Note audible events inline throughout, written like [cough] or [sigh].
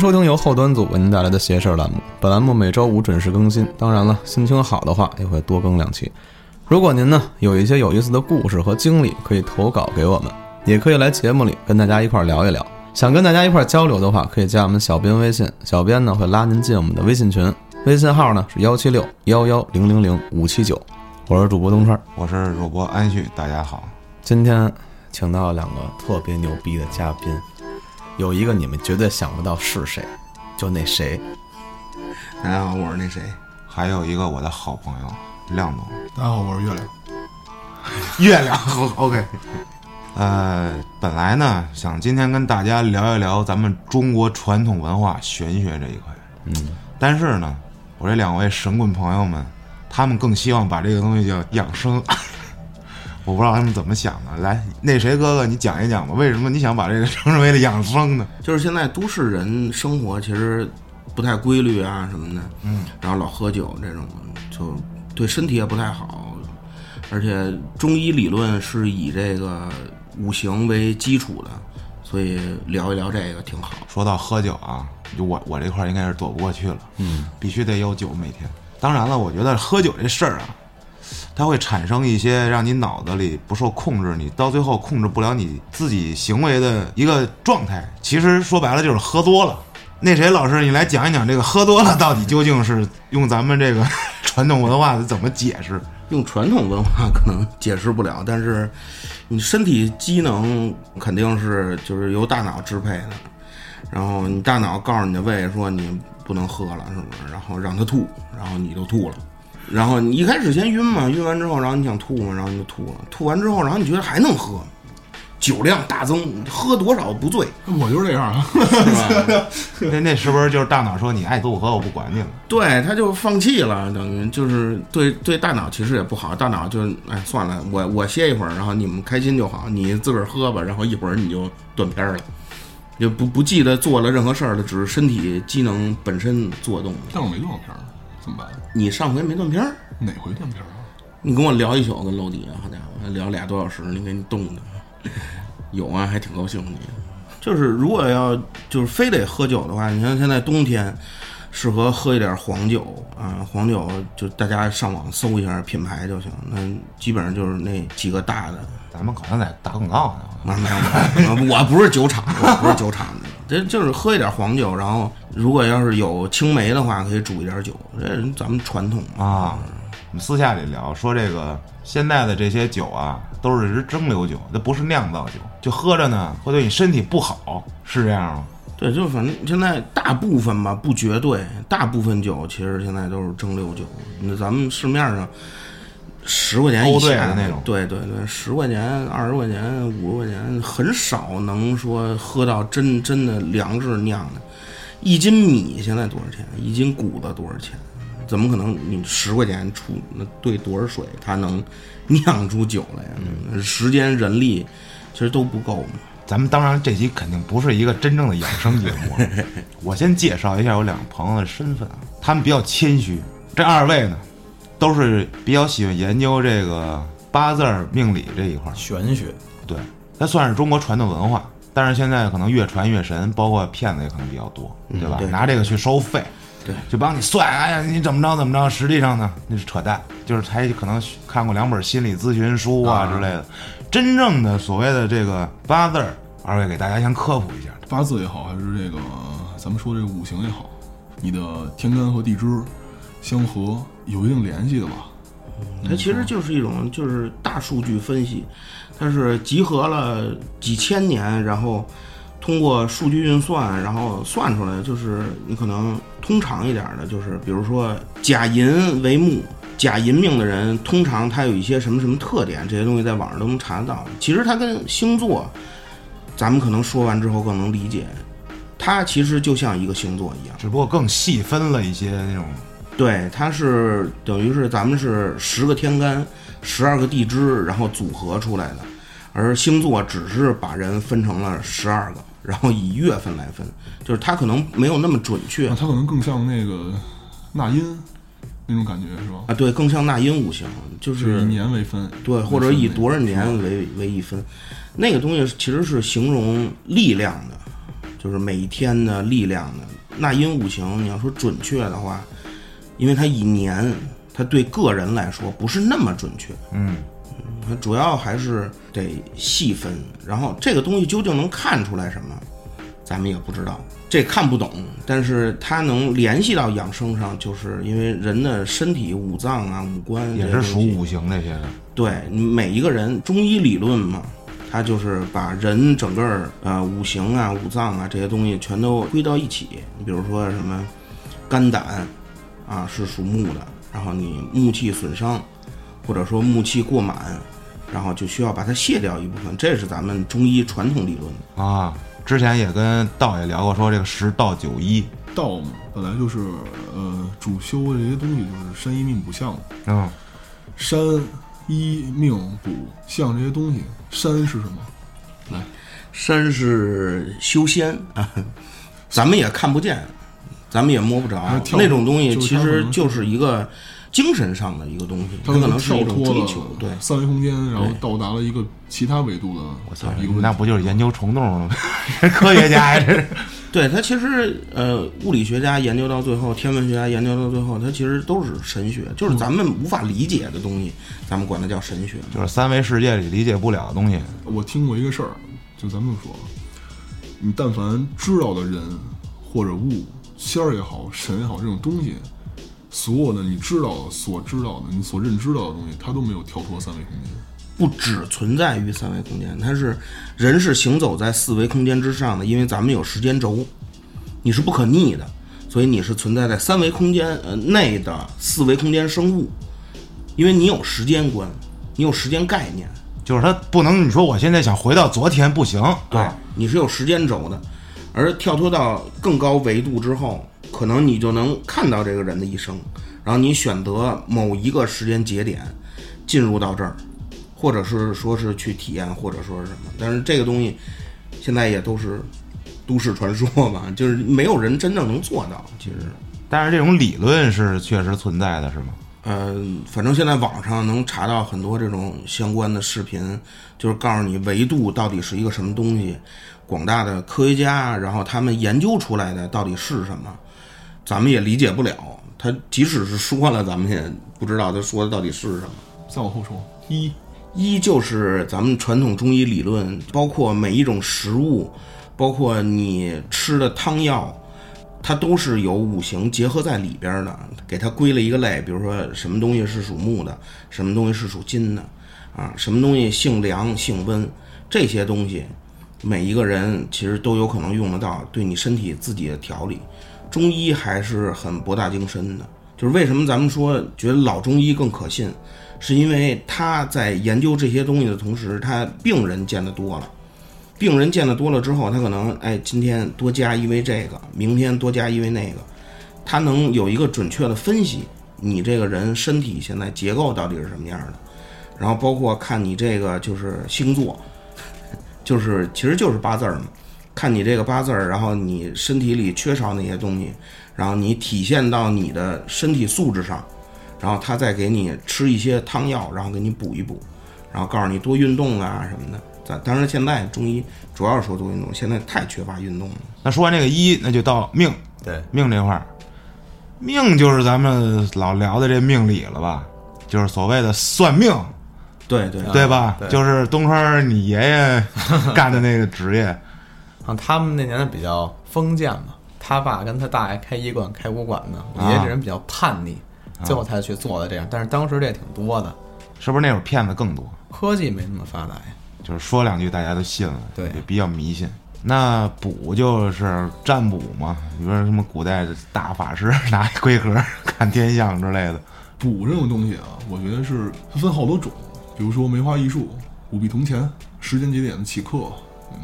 收听由后端组为您带来的“邪事儿”栏目。本栏目每周五准时更新。当然了，心情好的话也会多更两期。如果您呢有一些有意思的故事和经历，可以投稿给我们，也可以来节目里跟大家一块儿聊一聊。想跟大家一块儿交流的话，可以加我们小编微信，小编呢会拉您进我们的微信群，微信号呢是幺七六幺幺零零零五七九。我是主播东川，我是主播安旭，大家好。今天请到了两个特别牛逼的嘉宾，有一个你们绝对想不到是谁，就那谁，大家好，我是那谁，还有一个我的好朋友亮总。大家好，我是月亮。[laughs] 月亮，[laughs] OK。呃，本来呢想今天跟大家聊一聊咱们中国传统文化玄学这一块，嗯，但是呢，我这两位神棍朋友们，他们更希望把这个东西叫养生。我不知道他们怎么想的。来，那谁哥哥，你讲一讲吧，为什么你想把这个 [laughs] 称之为了养生呢？就是现在都市人生活其实不太规律啊什么的，嗯，然后老喝酒这种，就对身体也不太好，而且中医理论是以这个五行为基础的，所以聊一聊这个挺好。说到喝酒啊，就我我这块儿应该是躲不过去了，嗯，必须得有酒每天。当然了，我觉得喝酒这事儿啊，它会产生一些让你脑子里不受控制，你到最后控制不了你自己行为的一个状态。其实说白了就是喝多了。那谁老师，你来讲一讲这个喝多了到底究竟是用咱们这个 [laughs] 传统文化怎么解释？用传统文化可能解释不了，但是你身体机能肯定是就是由大脑支配的，然后你大脑告诉你的胃说你不能喝了，是不是？然后让它吐，然后你就吐了，然后你一开始先晕嘛，晕完之后，然后你想吐嘛，然后你就吐了，吐完之后，然后你觉得还能喝，酒量大增，喝多少不醉，我就是这样啊。是吧？[laughs] 那那是不是就是大脑说你爱多喝我不管你了？对，他就放弃了，等于就是对对大脑其实也不好，大脑就哎算了，我我歇一会儿，然后你们开心就好，你自个儿喝吧，然后一会儿你就断片儿了，就不不记得做了任何事儿了，只是身体机能本身做动。但我没断片儿，怎么办？你上回没断片儿，哪回断片儿啊？你跟我聊一宿跟楼底下，好家伙，聊俩多小时，你给你冻的，[laughs] 有啊，还挺高兴的。就是如果要就是非得喝酒的话，你像现在冬天，适合喝一点黄酒啊，黄酒就大家上网搜一下品牌就行，那基本上就是那几个大的。咱们好像在打广告呢。啊，没有没有，我不是酒厂，我不是酒厂的，这就是喝一点黄酒，然后如果要是有青梅的话，可以煮一点酒，这是咱们传统啊，我们私下里聊说这个现在的这些酒啊，都是蒸馏酒，那不是酿造酒，就喝着呢会对你身体不好，是这样吗？对，就反正现在大部分吧，不绝对，大部分酒其实现在都是蒸馏酒。那咱们市面上十块钱以欧队下的那种对对对，十块钱、二十块钱、五十块钱，很少能说喝到真真的粮食酿的。一斤米现在多少钱？一斤谷子多少钱？怎么可能？你十块钱出那兑多少水，它能酿出酒来呀？嗯时间、人力其实都不够嘛。咱们当然这期肯定不是一个真正的养生节目，[laughs] 我先介绍一下我两个朋友的身份啊，他们比较谦虚，这二位呢都是比较喜欢研究这个八字命理这一块儿，玄学，对，它算是中国传统文化，但是现在可能越传越神，包括骗子也可能比较多，对吧？对。拿这个去收费，对，就帮你算，哎呀，你怎么着怎么着，实际上呢那是扯淡，就是才可能看过两本心理咨询书啊之类的，真正的所谓的这个八字儿，二位给大家先科普一下。八字也好，还是这个咱们说这个五行也好，你的天干和地支相合，有一定联系的吧？它其实就是一种就是大数据分析，它是集合了几千年，然后通过数据运算，然后算出来，就是你可能通常一点的，就是比如说甲寅为木，甲寅命的人，通常他有一些什么什么特点，这些东西在网上都能查得到。其实它跟星座，咱们可能说完之后更能理解，它其实就像一个星座一样。只不过更细分了一些那种，对，它是等于是咱们是十个天干，十二个地支，然后组合出来的，而星座只是把人分成了十二个，然后以月份来分，就是它可能没有那么准确啊，它可能更像那个纳音那种感觉是吧？啊，对，更像纳音五行，就是以年为分，对，或者以多少年为为一分，那个东西其实是形容力量的，就是每一天的力量的。纳音五行，你要说准确的话，因为它以年，它对个人来说不是那么准确。嗯，它主要还是得细分。然后这个东西究竟能看出来什么，咱们也不知道，这看不懂。但是它能联系到养生上，就是因为人的身体五脏啊、五官也是属五行那些的。对，每一个人中医理论嘛。它就是把人整个儿呃五行啊、五脏啊这些东西全都归到一起。你比如说什么肝胆啊是属木的，然后你木气损伤，或者说木气过满，然后就需要把它卸掉一部分。这是咱们中医传统理论啊。之前也跟道爷聊过，说这个十道九医，道嘛本来就是呃主修的这些东西就是山医命卜相，嗯，山。医命卜相这些东西，山是什么？来，山是修仙啊，[laughs] 咱们也看不见，咱们也摸不着那种东西，其实就是一个精神上的一个东西，它可能是一种追求，对三维空间，然后到达了一个其他维度的。我操，那不就是研究虫洞吗？[laughs] 科学家呀，这是。[laughs] 对他其实，呃，物理学家研究到最后，天文学家研究到最后，他其实都是神学，就是咱们无法理解的东西，咱们管它叫神学，就是三维世界里理解不了的东西。我听过一个事儿，就咱们说，你但凡知道的人或者物，仙儿也好，神也好，这种东西，所有的你知道的、所知道的、你所认知到的东西，它都没有跳脱三维空间。不只存在于三维空间，它是人是行走在四维空间之上的，因为咱们有时间轴，你是不可逆的，所以你是存在在三维空间呃内的四维空间生物，因为你有时间观，你有时间概念，就是它不能你说我现在想回到昨天不行，对，你是有时间轴的，而跳脱到更高维度之后，可能你就能看到这个人的一生，然后你选择某一个时间节点进入到这儿。或者是说是去体验，或者说是什么，但是这个东西现在也都是都市传说吧，就是没有人真正能做到。其实，但是这种理论是确实存在的，是吗？嗯，反正现在网上能查到很多这种相关的视频，就是告诉你维度到底是一个什么东西，广大的科学家，然后他们研究出来的到底是什么，咱们也理解不了。他即使是说了，咱们也不知道他说的到底是什么。再往后说，一。一就是咱们传统中医理论，包括每一种食物，包括你吃的汤药，它都是有五行结合在里边的，给它归了一个类。比如说什么东西是属木的，什么东西是属金的，啊，什么东西性凉性温，这些东西，每一个人其实都有可能用得到，对你身体自己的调理。中医还是很博大精深的，就是为什么咱们说觉得老中医更可信。是因为他在研究这些东西的同时，他病人见得多了，病人见得多了之后，他可能哎，今天多加一味这个，明天多加一味那个，他能有一个准确的分析你这个人身体现在结构到底是什么样的，然后包括看你这个就是星座，就是其实就是八字儿嘛，看你这个八字儿，然后你身体里缺少哪些东西，然后你体现到你的身体素质上。然后他再给你吃一些汤药，然后给你补一补，然后告诉你多运动啊什么的。咱当然现在中医主要是说多运动，现在太缺乏运动了。那说完这个医，那就到命。对，命这块儿，命就是咱们老聊的这命理了吧？就是所谓的算命。对对对吧？就是东川你爷爷 [laughs] 干的那个职业。啊他们那年代比较封建嘛，他爸跟他大爷开医馆、开武馆的。我爷爷这人比较叛逆。最后才去做的这样，但是当时这也挺多的，是不是那会儿骗子更多？科技没那么发达呀，就是说两句大家都信了，对，也比较迷信。那卜就是占卜嘛，你说什么古代的大法师 [laughs] 拿龟壳 [laughs] 看天象之类的。卜这种东西啊，我觉得是分好多种，比如说梅花易数、五弊铜钱、时间节点的起刻，嗯。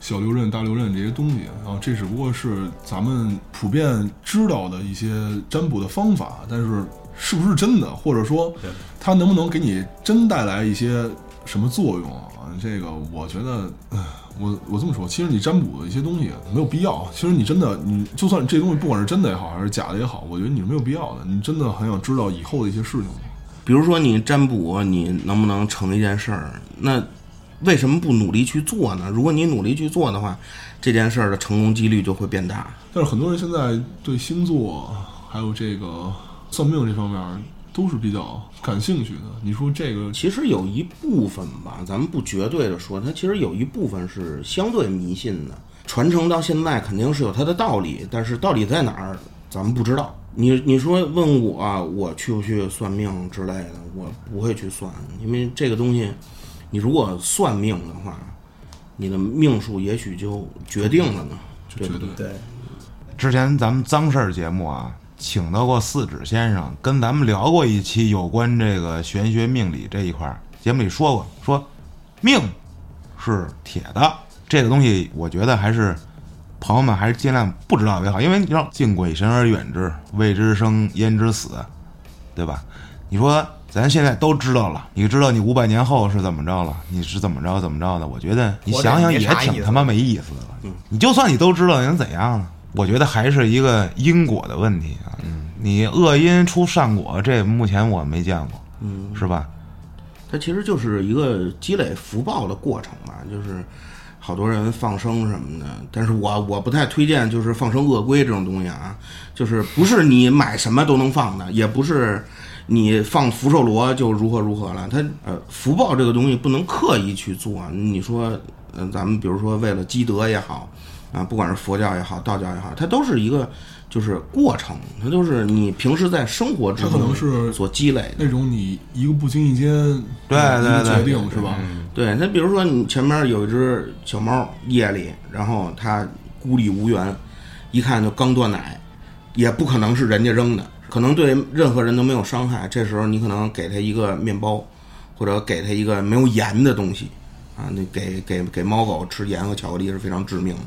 小六壬、大六壬这些东西啊，这只不过是咱们普遍知道的一些占卜的方法，但是是不是真的，或者说它能不能给你真带来一些什么作用啊？这个我觉得，我我这么说，其实你占卜的一些东西没有必要。其实你真的，你就算这东西不管是真的也好，还是假的也好，我觉得你是没有必要的。你真的很想知道以后的一些事情吗？比如说你占卜，你能不能成一件事儿？那。为什么不努力去做呢？如果你努力去做的话，这件事儿的成功几率就会变大。但是很多人现在对星座还有这个算命这方面都是比较感兴趣的。你说这个其实有一部分吧，咱们不绝对的说，它其实有一部分是相对迷信的，传承到现在肯定是有它的道理，但是道理在哪儿，咱们不知道。你你说问我，我去不去算命之类的，我不会去算，因为这个东西，你如果算命的话，你的命数也许就决定了呢，对不对？对，之前咱们脏事儿节目啊，请到过四指先生，跟咱们聊过一期有关这个玄学命理这一块儿。节目里说过，说命是铁的，这个东西我觉得还是朋友们还是尽量不知道为好，因为你知道敬鬼神而远之，未知生焉知死，对吧？你说咱现在都知道了，你知道你五百年后是怎么着了，你是怎么着怎么着的？我觉得你想想也挺他妈没意思的了。你就算你都知道，你能怎样呢？我觉得还是一个因果的问题啊。你恶因出善果，这目前我没见过，嗯，是吧？它其实就是一个积累福报的过程嘛，就是好多人放生什么的，但是我我不太推荐就是放生鳄龟这种东西啊，就是不是你买什么都能放的，也不是你放福寿螺就如何如何了，它呃福报这个东西不能刻意去做，你说呃咱们比如说为了积德也好啊，不管是佛教也好，道教也好，它都是一个就是过程，它就是你平时在生活之它可能是所积累的。那种你一个不经意间对对对决定是吧？对，那比如说你前面有一只小猫，夜里，然后它孤立无援，一看就刚断奶，也不可能是人家扔的，可能对任何人都没有伤害。这时候你可能给它一个面包，或者给它一个没有盐的东西，啊，那给给给猫狗吃盐和巧克力是非常致命的。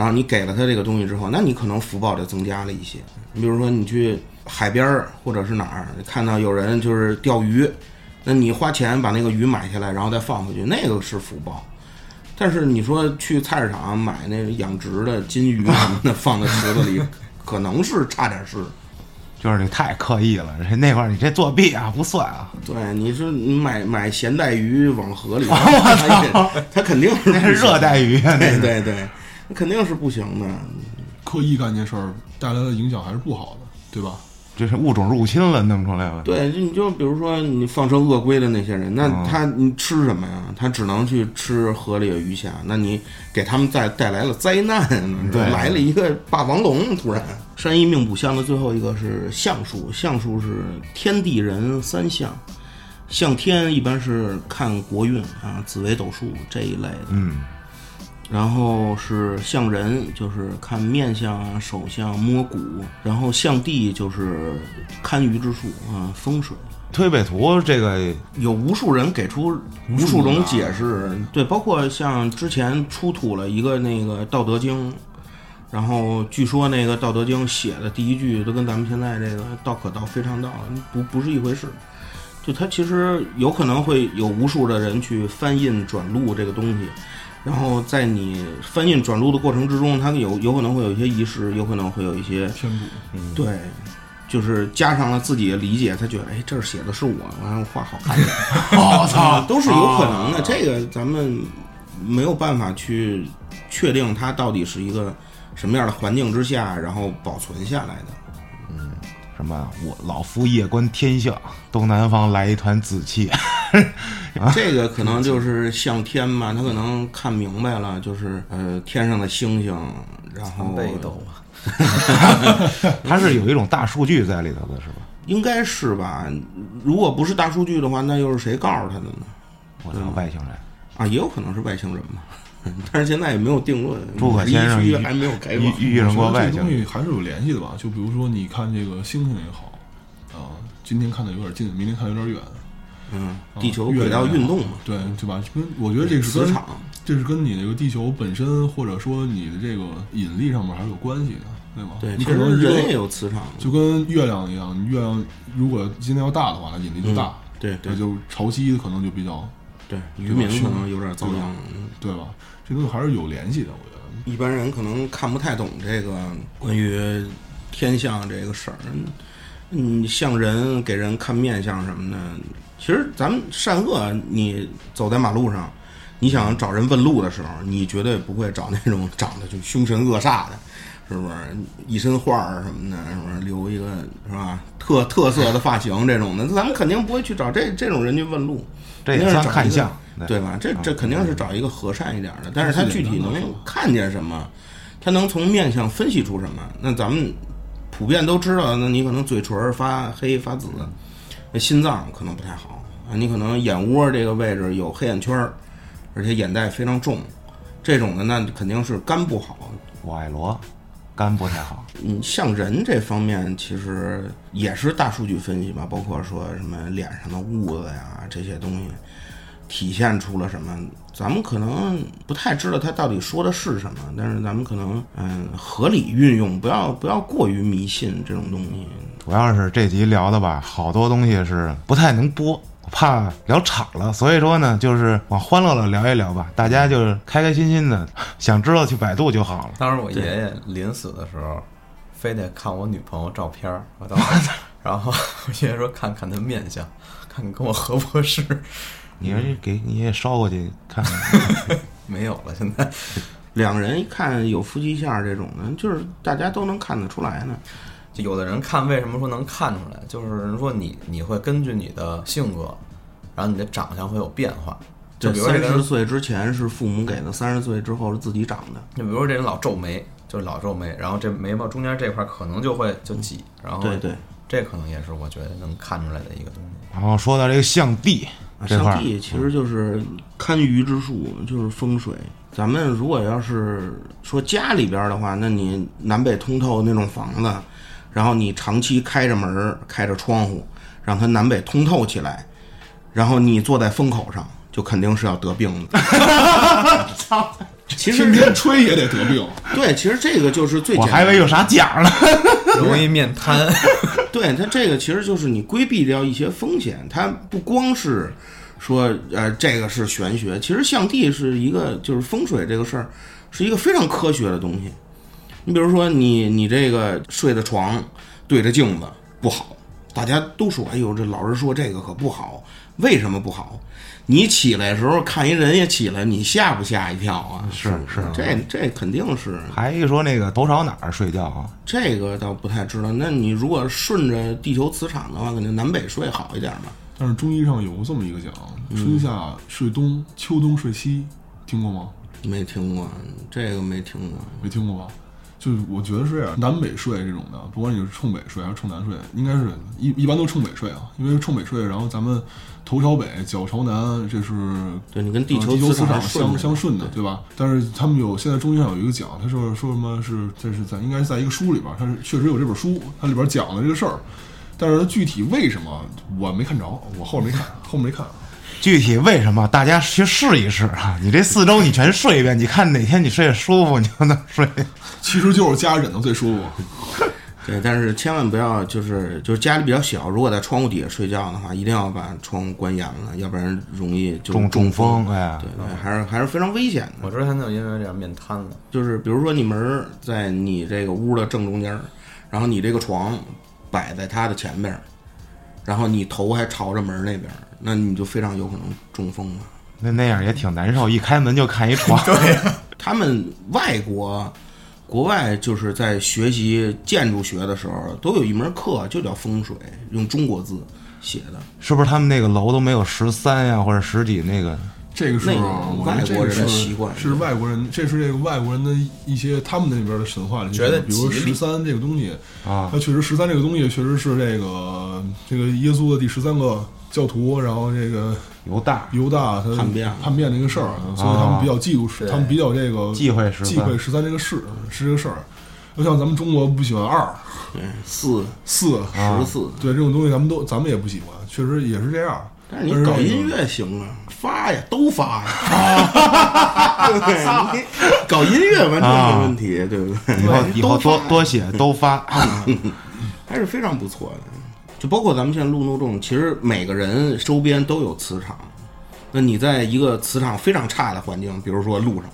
然后你给了他这个东西之后，那你可能福报就增加了一些。你比如说你去海边儿或者是哪儿，看到有人就是钓鱼，那你花钱把那个鱼买下来，然后再放回去，那个是福报。但是你说去菜市场买那个养殖的金鱼什么的放在池子里，可能是差点事。就是你太刻意了，人那块儿你这作弊啊，不算啊，对，你说你买买咸带鱼往河里，[laughs] 它 [laughs] 也它肯定是那是热带鱼啊，那对。对对，那肯定是不行的。刻意干这事儿带来的影响还是不好的，对吧？这是物种入侵了，弄出来了。对，就你就比如说你放生鳄龟的那些人，那他你吃什么呀？他只能去吃河里的鱼虾，那你给他们带带来了灾难，对来了一个霸王龙，突然。山医命卜相的最后一个是相术，相术是天地人三相，相天一般是看国运啊，紫微斗数这一类的，嗯，然后是相人，就是看面相啊、手相、摸骨，然后相地就是堪舆之术啊、风水。推背图这个有无数人给出无数种解释，对，包括像之前出土了一个那个《道德经》，然后据说那个《道德经》写的第一句都跟咱们现在这个“道可道，非常道”不不是一回事。就它其实有可能会有无数的人去翻印转录这个东西，然后在你翻印转录的过程之中，它有有可能会有一些遗失，有可能会有一些偏补，嗯对，就是加上了自己的理解，他觉得哎，这儿写的是我，完了画好看点，我 [laughs] 操，都是有可能的。这个咱们没有办法去确定它到底是一个什么样的环境之下，然后保存下来的。什么，我老夫夜观天象，东南方来一团紫气。[laughs] 这个可能就是向天嘛，他可能看明白了，就是呃天上的星星，然后北斗啊，[laughs] 他是有一种大数据在里头的，是吧？应该是吧？如果不是大数据的话，那又是谁告诉他的呢？我操，外星人！啊，也有可能是外星人嘛，[laughs] 但是现在也没有定论。诸葛先生一遇区还没有开放。遇遇上过我觉得这东西还是有联系的吧？就比如说，你看这个星星也好，啊，今天看的有点近，明天看有点远，嗯，啊地球轨道运动嘛，对对吧？跟我觉得这是跟磁场。这是跟你这个地球本身，或者说你的这个引力上面还是有关系的，对吗？对，你可能人也有磁场。就跟月亮一样，你月亮如果今天要大的话，它引力就大，对对那就潮汐可能就比较，对，渔民可能有点遭殃。嗯对吧？这东西还是有联系的，我觉得。一般人可能看不太懂这个关于天象这个事儿。嗯，像人给人看面相什么的，其实咱们善恶，你走在马路上，你想找人问路的时候，你绝对不会找那种长得就凶神恶煞的，是不是？一身画儿什么的，是不是？留一个是吧？特特色的发型这种的，咱们肯定不会去找这这种人去问路。这也算看相，对吧？这这肯定是找一个和善一点的，但是他具体能看见什么，他能从面相分析出什么？那咱们普遍都知道，那你可能嘴唇发黑发紫，那心脏可能不太好啊，你可能眼窝这个位置有黑眼圈儿，而且眼袋非常重，这种的那肯定是肝不好。我爱罗，肝不太好。嗯，像人这方面其实也是大数据分析吧，包括说什么脸上的痦子呀这些东西，体现出了什么？咱们可能不太知道他到底说的是什么，但是咱们可能嗯合理运用，不要不要过于迷信这种东西。主要是这集聊的吧，好多东西是不太能播，怕聊岔了，所以说呢，就是往欢乐了聊一聊吧，大家就是开开心心的，[laughs] 想知道去百度就好了。当时我爷爷临死的时候，非得看我女朋友照片儿，我当时，[laughs] 然后我爷爷说看看她面相，看看跟我合不合适。你说给你也捎过去看看，[laughs] 没有了，现在两人一看有夫妻相这种的，就是大家都能看得出来呢。就有的人看，为什么说能看出来？就是说你你会根据你的性格，然后你的长相会有变化。就比如这三，十岁之前是父母给的，三十岁之后是自己长的。就比如说这人老皱眉，就是老皱眉，然后这眉毛中间这块可能就会就挤，然后对对，这可能也是我觉得能看出来的一个东西。然后说到这个象帝啊，这块儿，其实就是堪舆之术，就是风水。咱们如果要是说家里边的话，那你南北通透那种房子，然后你长期开着门儿、开着窗户，让它南北通透起来，然后你坐在风口上，就肯定是要得病的。[laughs] 其实天天吹也得得病。对，其实这个就是最我简单我。还以为有啥奖呢。[laughs] 容易面瘫，[laughs] 对它这个其实就是你规避掉一些风险，它不光是说呃这个是玄学，其实象帝是一个就是风水这个事儿是一个非常科学的东西。你比如说你你这个睡的床对着镜子不好，大家都说哎呦这老师说这个可不好，为什么不好？你起来的时候看一人也起来，你吓不吓一跳啊？是是这这肯定是还一说那个头朝哪儿睡觉啊？这个倒不太知道。那你如果顺着地球磁场的话，肯定南北睡好一点吧。但是中医上有这么一个讲：春夏睡东，秋冬睡西，听过吗？没听过，这个没听过。没听过吧？就是我觉得是这样，南北睡这种的，不管你是冲北睡还是冲南睡，应该是一一般都冲北睡啊，因为冲北睡，然后咱们头朝北，脚朝南，这是对你跟地球磁场相相顺的，对吧？但是他们有现在中医上有一个讲，他说说什么是这是在应该是在一个书里边，他是确实有这本书，它里边讲的这个事儿，但是它具体为什么我没看着，我后面没看，后面没看。具体为什么？大家去试一试啊！你这四周你全睡一遍，你看哪天你睡得舒服，你就能睡。其实就是家枕头最舒服。[laughs] 对，但是千万不要就是就是家里比较小，如果在窗户底下睡觉的话，一定要把窗户关严了，要不然容易就中中风。对，对，还是还是非常危险的。我之前就因为这样面瘫了。就是比如说你门儿在你这个屋的正中间儿，然后你这个床摆在它的前边儿，然后你头还朝着门儿那边儿，那你就非常有可能中风了。那那样也挺难受，一开门就看一床。[laughs] 他们外国、国外就是在学习建筑学的时候，都有一门课就叫风水，用中国字写的。是不是他们那个楼都没有十三呀，或者十几那个？这个是外国人的习惯是外国人，这是这个外国人的一些他们那边的神话里，觉得比如十三这个东西啊它确实十三这个东西确实是这个这个耶稣的第十三个教徒，然后这个犹大犹大他叛变叛变这个事儿，所以他们比较嫉妒，他们比较这个忌讳13忌讳十三这个事是这个事儿。就像咱们中国不喜欢二对，四四十四。对这种东西，咱们都咱们也不喜欢，确实也是这样。但是你搞音乐行啊，发呀，都发呀，[laughs] 对不对？你搞音乐完全没问题，对不对？以后 [laughs] 以后多都发多写都发。[laughs] 还是非常不错的。就包括咱们现在路怒症，其实每个人周边都有磁场。那你在一个磁场非常差的环境，比如说路上，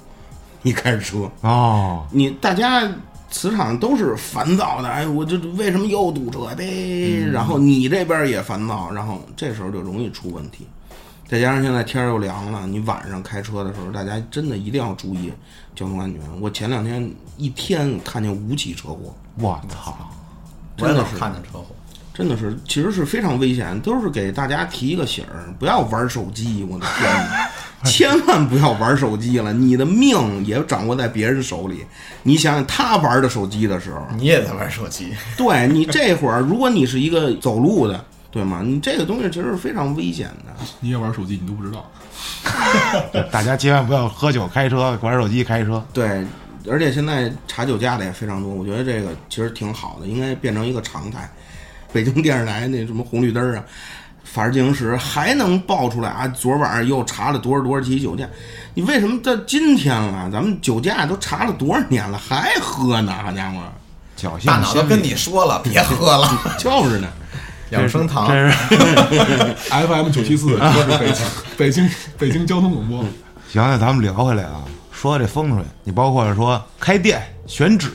你开着车，哦，你大家磁场都是烦躁的，哎，我这为什么又堵车呗？然后你这边也烦躁，然后这时候就容易出问题。再加上现在天儿又凉了，你晚上开车的时候，大家真的一定要注意交通安全。我前两天一天看见五起车祸，我操！真的是看见车祸。真的是，其实是非常危险，都是给大家提一个醒儿，不要玩手机。我的天哪，[laughs] 千万不要玩手机了，你的命也掌握在别人手里。你想想，他玩的手机的时候，你也在玩手机，对你这会儿，如果你是一个走路的，对吗？你这个东西其实是非常危险的。你也玩手机，你都不知道。[laughs] 大家千万不要喝酒开车，玩手机开车。对，而且现在查酒驾的也非常多，我觉得这个其实挺好的，应该变成一个常态。北京电视台那什么红绿灯啊，法制进行时还能爆出来啊，昨晚上又查了多少多少起酒驾，你为什么到今天了，咱们酒驾都查了多少年了，还喝呢？好家伙，侥幸大脑都跟你说了，别喝了。[laughs] 就是呢。养生堂，这是 [laughs] FM 九七四，[laughs] 这是北京北京北京交通广播。行，那咱们聊回来啊，说这风水，你包括说开店、选址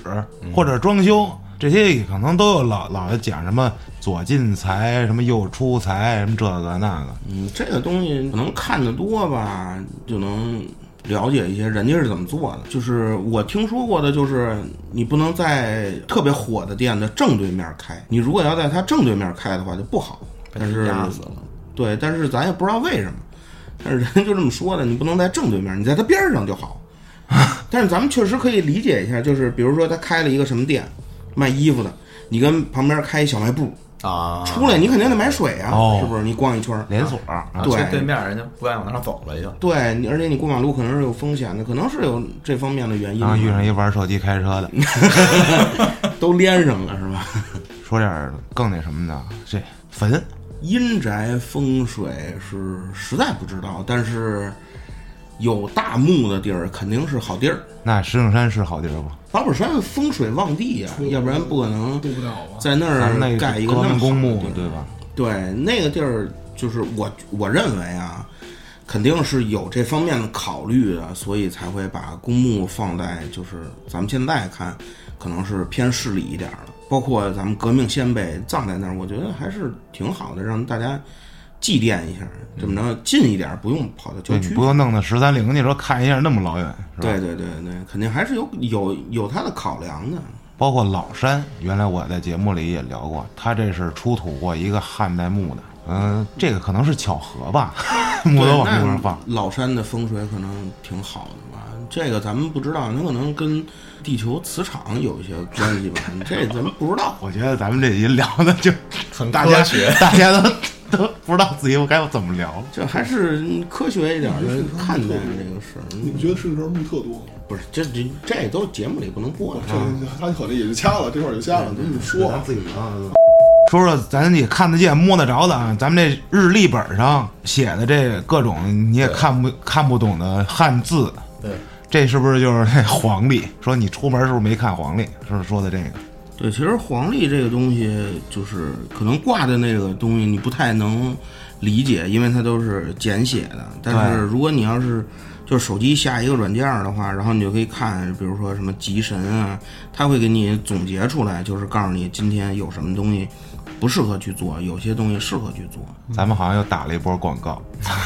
或者装修，这些可能都有老老的讲什么左进财，什么右出财，什么这个那个。嗯，这个东西可能看得多吧，就能了解一些人家是怎么做的。就是我听说过的，就是你不能在特别火的店的正对面开，你如果要在它正对面开的话就不好。但是压死了。对，但是咱也不知道为什么，但是人家就这么说的，你不能在正对面，你在它边上就好。[laughs] 但是咱们确实可以理解一下，就是比如说他开了一个什么店，卖衣服的，你跟旁边开一小卖部，啊，出来你肯定得买水啊，哦。是不是？你逛一圈儿，连锁啊，对。对面人家不愿意往那儿走了，就对，你而且你过马路可能是有风险的，可能是有这方面的原因。然后遇上一玩手机开车的，[laughs] 都连上了，是吧？说点更那什么的，这坟。阴宅风水是实在不知道，但是有大墓的地儿肯定是好地儿。那石景山是好地儿不？八宝山风水旺地呀、要不然不可能？在那那儿盖一个革那么公墓对吧？对，那个地儿就是我我认为啊，肯定是有这方面的考虑的，所以才会把公墓放在就是咱们现在看，可能是偏市里一点儿了。包括咱们革命先辈葬在那儿，我觉得还是挺好的，让大家祭奠一下，怎么着近一点儿，不用跑到郊区。不用弄到十三陵，你说看一下那么老远？对对对对，肯定还是有有有他的考量的。包括老山，原来我在节目里也聊过，他这是出土过一个汉代墓的，嗯、这个可能是巧合吧，[laughs] 墓都往那边放。老山的风水可能挺好的吧？这个咱们不知道，有可能跟地球磁场有一些关系吧？[laughs] 这咱们不知道。我觉得咱们这集聊的就 [laughs] 很大家学。大家都都不知道自己该怎么聊了。这还是科学一点的看待这个事儿。你觉得石景山墓特多吗？不是，这这这都节目里不能播的。这他可能也就掐了，这块儿就掐了，这么说啊。自己说说咱也看得见摸得着的啊，咱们这日历本上写的这各种你也看不看不懂的汉字，对，这是不是就是那 [laughs] 黄历？说你出门是不是没看黄历？是不是说的这个？对，其实黄历这个东西，就是可能挂的那个东西你不太能理解，因为它都是简写的。但是如果你要是就是手机下一个软件儿的话，然后你就可以看，比如说什么吉神啊，它会给你总结出来，就是告诉你今天有什么东西不适合去做，有些东西适合去做。咱们好像又打了一波广告。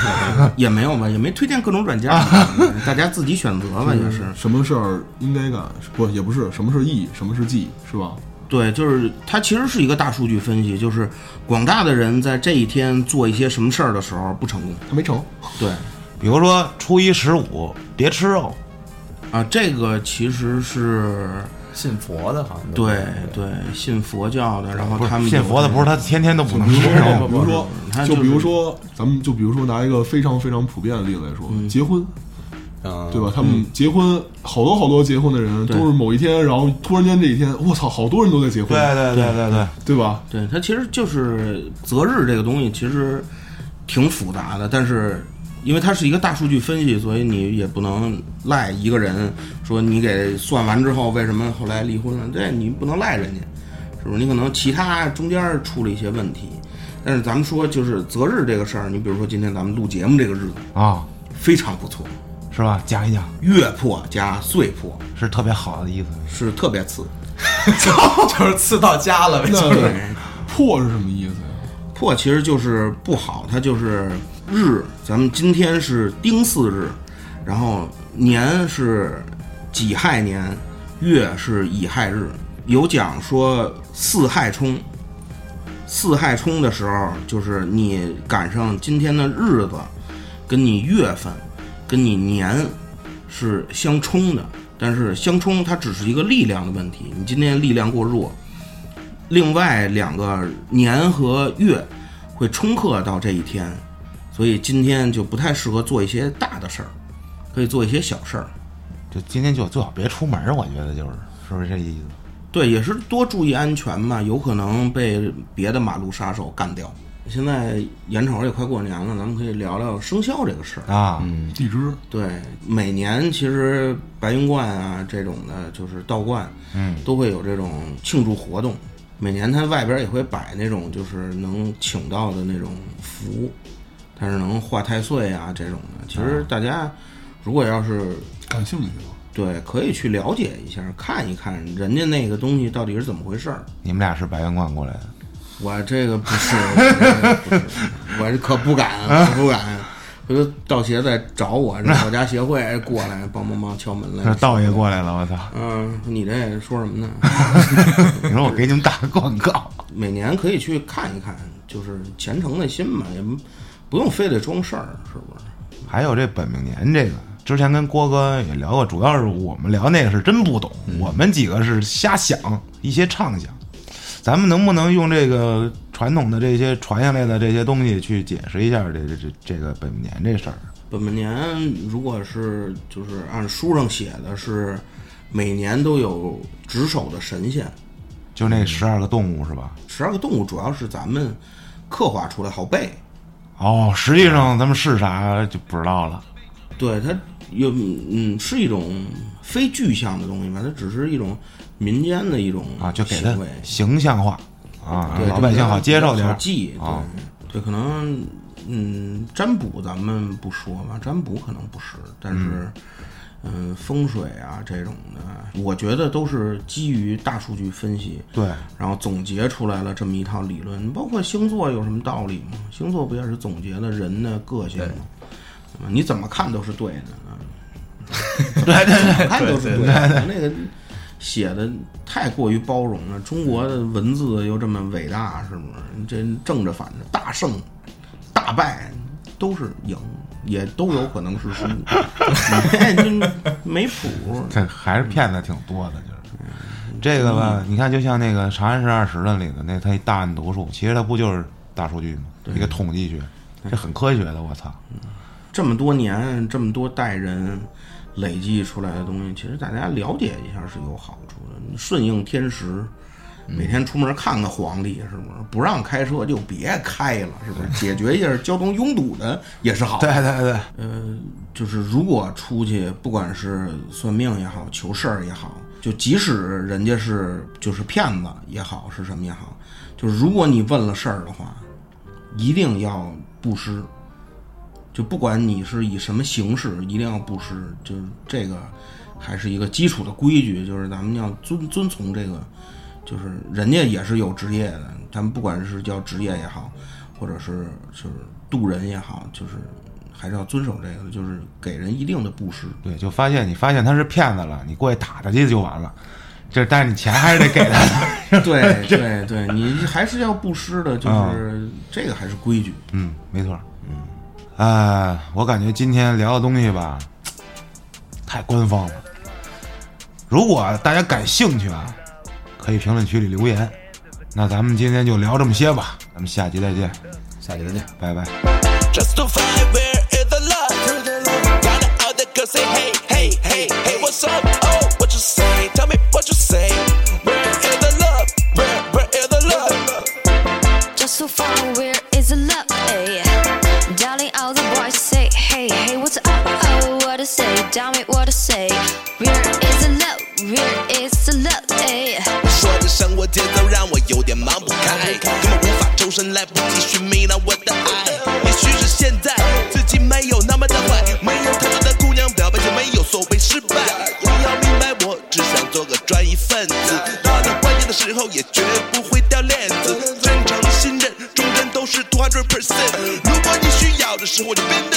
[laughs] 也没有吧，也没推荐各种软件儿，[laughs] 大家自己选择吧，也是。什么事儿应该干，不也不是什么是义，什么是忌，是吧？对，就是它其实是一个大数据分析，就是广大的人在这一天做一些什么事儿的时候不成功。他没成，对比如说初一十五别吃肉，啊，这个其实是信佛的好像都对对信佛教的，然后他们信佛的，不是他天天都不能吃说，肉。比如说，就就是比如说，咱们就比如说拿一个非常非常普遍的例子来说，结婚，嗯，对吧？他们结婚，好多好多结婚的人对都是某一天，然后突然间这一天，我操，好多人都在结婚，对对对对对，对吧？对他其实就是择日这个东西，其实挺复杂的，但是因为它是一个大数据分析，所以你也不能赖一个人说你给算完之后为什么后来离婚了，这你不能赖人家，是不是？你可能其他中间出了一些问题，但是咱们说就是择日这个事儿，你比如说今天咱们录节目这个日子啊，非常不错，是吧？讲一讲，月破加岁破是特别好的意思。是特别次，[laughs] 就是次到家了呗，那就是破是什么意思呀？破其实就是不好，它就是日，咱们今天是丁巳日，然后年是己亥年，月是乙亥日。有讲说四亥冲，四亥冲的时候，就是你赶上今天的日子，跟你月份，跟你年是相冲的。但是相冲它只是一个力量的问题，你今天力量过弱。另外两个年和月会冲克到这一天，所以今天就不太适合做一些大的事儿，可以做一些小事儿。就今天就最好别出门儿，我觉得就是是不是这意思？对，也是多注意安全嘛，有可能被别的马路杀手干掉。现在眼瞅着也快过年了，咱们可以聊聊生肖这个事儿。啊，嗯地支对，每年其实白云观啊这种的，就是道观，嗯，都会有这种庆祝活动。每年它外边也会摆那种就是能请到的那种符，它是能化太岁啊这种的。其实大家如果要是感兴趣吗？对，可以去了解一下，看一看人家那个东西到底是怎么回事儿。你们俩是白云观过来的，我这个不是，我这个不是我这可不敢，可不敢。回头道协再找我，[laughs] 这道家协会过来帮帮忙敲门来。道爷过来了，我操！嗯，你这说什么呢？[laughs] 你说我给你们打个广告，每年可以去看一看，就是虔诚的心嘛，也不不用非得装事儿，是不是？还有这本命年这个，之前跟郭哥也聊过，主要是我们聊那个是真不懂，我们几个是瞎想一些畅想。咱们能不能用这个传统的这些传下来的这些东西去解释一下这这这这个本命年这事儿？本命年如果是就是按书上写的是，每年都有值守的神仙，就那十二个动物是吧？十二个动物主要是咱们刻画出来好背。哦，实际上咱们是啥就不知道了。对，它有嗯是一种非具象的东西吧，它只是一种民间的一种啊，就给它形象化啊，对，老百姓好接受点儿。好记。啊对，对，可能嗯，占卜咱们不说吧，占卜可能不是，但是嗯风水啊这种的，我觉得都是基于大数据分析，对，然后总结出来了这么一套理论。包括星座有什么道理吗？星座不也是总结了人的个性吗？你怎么看都是对的啊，对对对，怎么看都是对的。那个写的太过于包容了，中国的文字又这么伟大，是不是？这正着反着，大胜、大败都是赢，也都有可能是输，[laughs] 这没谱。这还是骗子挺多的，就是这个吧。你看，就像那个《长安十二时辰》里的那他一大案读数，其实他不就是大数据吗？一个统计学，这很科学的。我操，这么多年，这么多代人累积出来的东西，其实大家了解一下是有好处的。你顺应天时，每天出门看看皇帝，是不是？不让开车就别开了，是不是？解决一下交通拥堵的也是好。[laughs] 对对对，呃，就是如果出去，不管是算命也好，求事儿也好，就即使人家是就是骗子也好，是什么也好，就是如果你问了事儿的话，一定要布施。就不管你是以什么形式，一定要布施，就是这个还是一个基础的规矩，就是咱们要遵遵从这个，就是人家也是有职业的，咱们不管是叫职业也好，或者是就是渡人也好，就是还是要遵守这个，就是给人一定的布施。对，就发现你发现他是骗子了，你过去打他去就完了。这但是你钱还是得给他的。对对对，你还是要布施的，就是这个还是规矩。嗯，没错。嗯，啊，我感觉今天聊的东西吧，太官方了。如果大家感兴趣啊，可以评论区里留言。那咱们今天就聊这么些吧，咱们下期再见，下期再见。拜拜。Just so find where is the love. Gotta out Tell me what to say. Where is the love? Where is the love? Ay? 说的生活节奏让我有点忙不开，根本无法抽身，来不及寻觅到我的爱。也许是现在自己没有那么的坏，没有太多的姑娘表白就没有所谓失败。你要明白，我只想做个专一分子，到了关键的时候也绝不会掉链子。真诚信任，忠贞都是 two hundred percent。如果你需要的时候就变得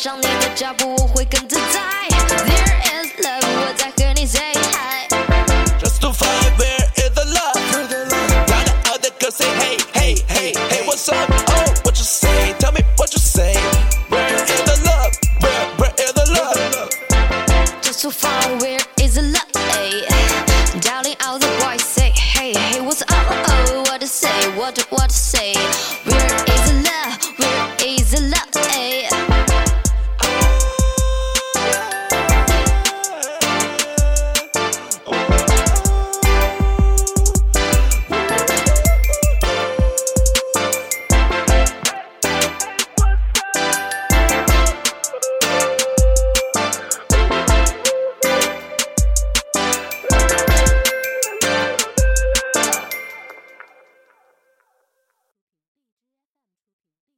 上你的脚步，我会更自在。